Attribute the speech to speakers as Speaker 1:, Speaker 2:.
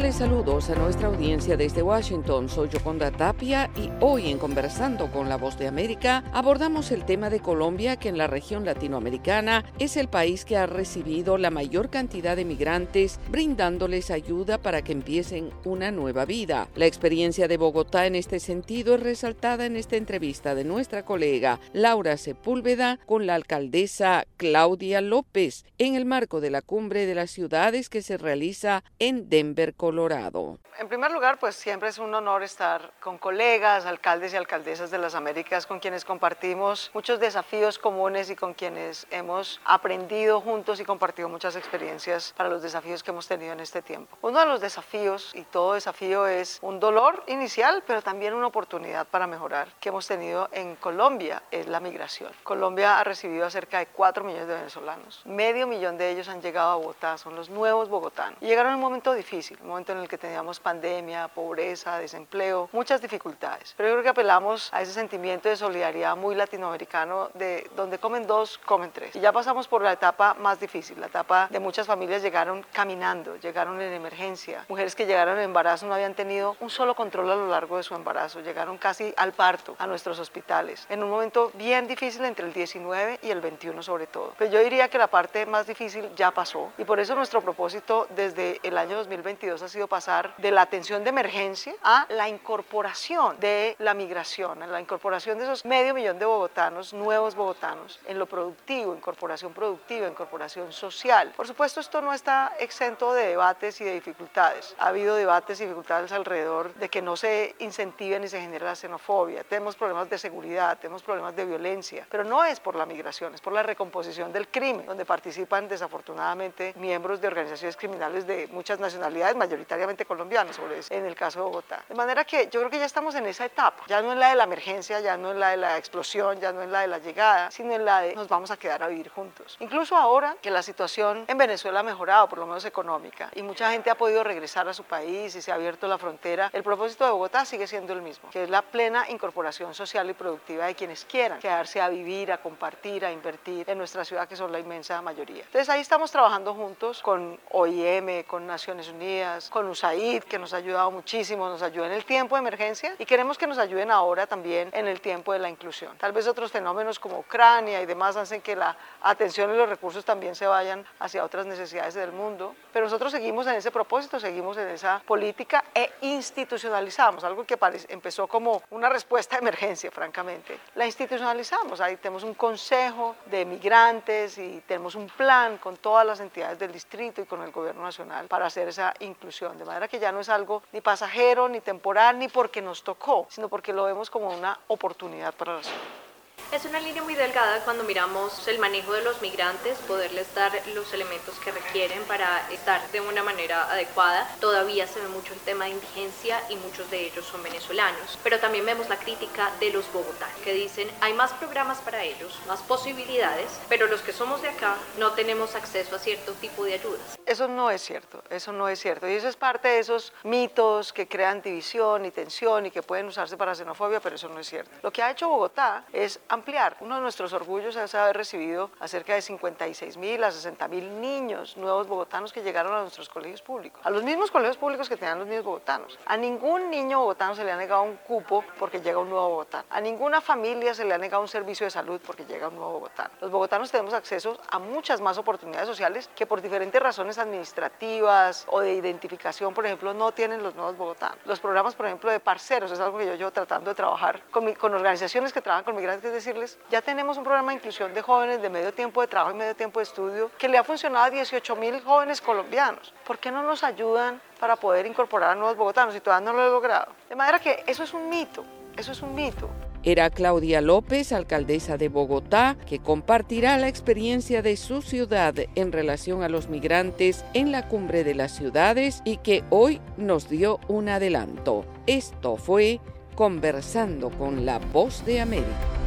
Speaker 1: Cordiales saludos a nuestra audiencia desde Washington. Soy Yoconda Tapia y hoy en Conversando con la Voz de América abordamos el tema de Colombia, que en la región latinoamericana es el país que ha recibido la mayor cantidad de migrantes, brindándoles ayuda para que empiecen una nueva vida. La experiencia de Bogotá en este sentido es resaltada en esta entrevista de nuestra colega Laura Sepúlveda con la alcaldesa Claudia López en el marco de la cumbre de las ciudades que se realiza en Denver, Colorado.
Speaker 2: En primer lugar, pues siempre es un honor estar con colegas, alcaldes y alcaldesas de las Américas con quienes compartimos muchos desafíos comunes y con quienes hemos aprendido juntos y compartido muchas experiencias para los desafíos que hemos tenido en este tiempo. Uno de los desafíos, y todo desafío es un dolor inicial, pero también una oportunidad para mejorar, que hemos tenido en Colombia, es la migración. Colombia ha recibido a cerca de 4 millones de venezolanos. Medio millón de ellos han llegado a Bogotá, son los nuevos bogotanos. Y llegaron en un momento difícil, momento en el que teníamos pandemia, pobreza, desempleo, muchas dificultades. Pero yo creo que apelamos a ese sentimiento de solidaridad muy latinoamericano de donde comen dos, comen tres. Y ya pasamos por la etapa más difícil, la etapa de muchas familias llegaron caminando, llegaron en emergencia. Mujeres que llegaron en embarazo no habían tenido un solo control a lo largo de su embarazo, llegaron casi al parto a nuestros hospitales, en un momento bien difícil entre el 19 y el 21 sobre todo. Pero yo diría que la parte más difícil ya pasó y por eso nuestro propósito desde el año 2022 ha sido pasar de la atención de emergencia a la incorporación de la migración, a la incorporación de esos medio millón de bogotanos, nuevos bogotanos, en lo productivo, incorporación productiva, incorporación social. Por supuesto, esto no está exento de debates y de dificultades. Ha habido debates y dificultades alrededor de que no se incentive ni se genere la xenofobia. Tenemos problemas de seguridad, tenemos problemas de violencia, pero no es por la migración, es por la recomposición del crimen, donde participan desafortunadamente miembros de organizaciones criminales de muchas nacionalidades, mayoritariamente colombianas, sobre en el caso de Bogotá. De manera que yo creo que ya estamos en esa etapa, ya no en la de la emergencia, ya no en la de la explosión, ya no en la de la llegada, sino en la de nos vamos a quedar a vivir juntos. Incluso ahora que la situación en Venezuela ha mejorado, por lo menos económica, y mucha gente ha podido regresar a su país y se ha abierto la frontera, el propósito de Bogotá sigue siendo el mismo, que es la plena incorporación social y productiva de quienes quieran quedarse a vivir, a compartir, a invertir en nuestra ciudad, que son la inmensa mayoría. Entonces ahí estamos trabajando juntos con OIM, con Naciones Unidas, con USAID, que nos ha ayudado muchísimo, nos ayuda en el tiempo de emergencia y queremos que nos ayuden ahora también en el tiempo de la inclusión. Tal vez otros fenómenos como Ucrania y demás hacen que la atención y los recursos también se vayan hacia otras necesidades del mundo, pero nosotros seguimos en ese propósito, seguimos en esa política e institucionalizamos, algo que empezó como una respuesta de emergencia, francamente. La institucionalizamos, ahí tenemos un consejo de migrantes y tenemos un plan con todas las entidades del distrito y con el gobierno nacional para hacer esa inclusión, de manera que ya no es algo ni pasajero, ni temporal, ni porque nos tocó, sino porque lo vemos como una oportunidad para la ciudad.
Speaker 3: Es una línea muy delgada cuando miramos el manejo de los migrantes, poderles dar los elementos que requieren para estar de una manera adecuada. Todavía se ve mucho el tema de indigencia y muchos de ellos son venezolanos. Pero también vemos la crítica de los bogotanos, que dicen hay más programas para ellos, más posibilidades, pero los que somos de acá no tenemos acceso a cierto tipo de ayudas.
Speaker 2: Eso no es cierto, eso no es cierto. Y eso es parte de esos mitos que crean división y tensión y que pueden usarse para xenofobia, pero eso no es cierto. Lo que ha hecho Bogotá es ampliar. Uno de nuestros orgullos es haber recibido a cerca de 56 mil a 60 mil niños nuevos bogotanos que llegaron a nuestros colegios públicos, a los mismos colegios públicos que tenían los mismos bogotanos. A ningún niño bogotano se le ha negado un cupo porque llega un nuevo bogotano. A ninguna familia se le ha negado un servicio de salud porque llega un nuevo bogotano. Los bogotanos tenemos acceso a muchas más oportunidades sociales que por diferentes razones administrativas o de identificación, por ejemplo, no tienen los nuevos bogotanos. Los programas, por ejemplo, de parceros, es algo que yo llevo tratando de trabajar con, con organizaciones que trabajan con migrantes, es ya tenemos un programa de inclusión de jóvenes de medio tiempo de trabajo y medio tiempo de estudio que le ha funcionado a 18 mil jóvenes colombianos. ¿Por qué no nos ayudan para poder incorporar a nuevos bogotanos y todavía no lo he logrado? De manera que eso es un mito, eso es un mito.
Speaker 1: Era Claudia López, alcaldesa de Bogotá, que compartirá la experiencia de su ciudad en relación a los migrantes en la cumbre de las ciudades y que hoy nos dio un adelanto. Esto fue Conversando con la Voz de América.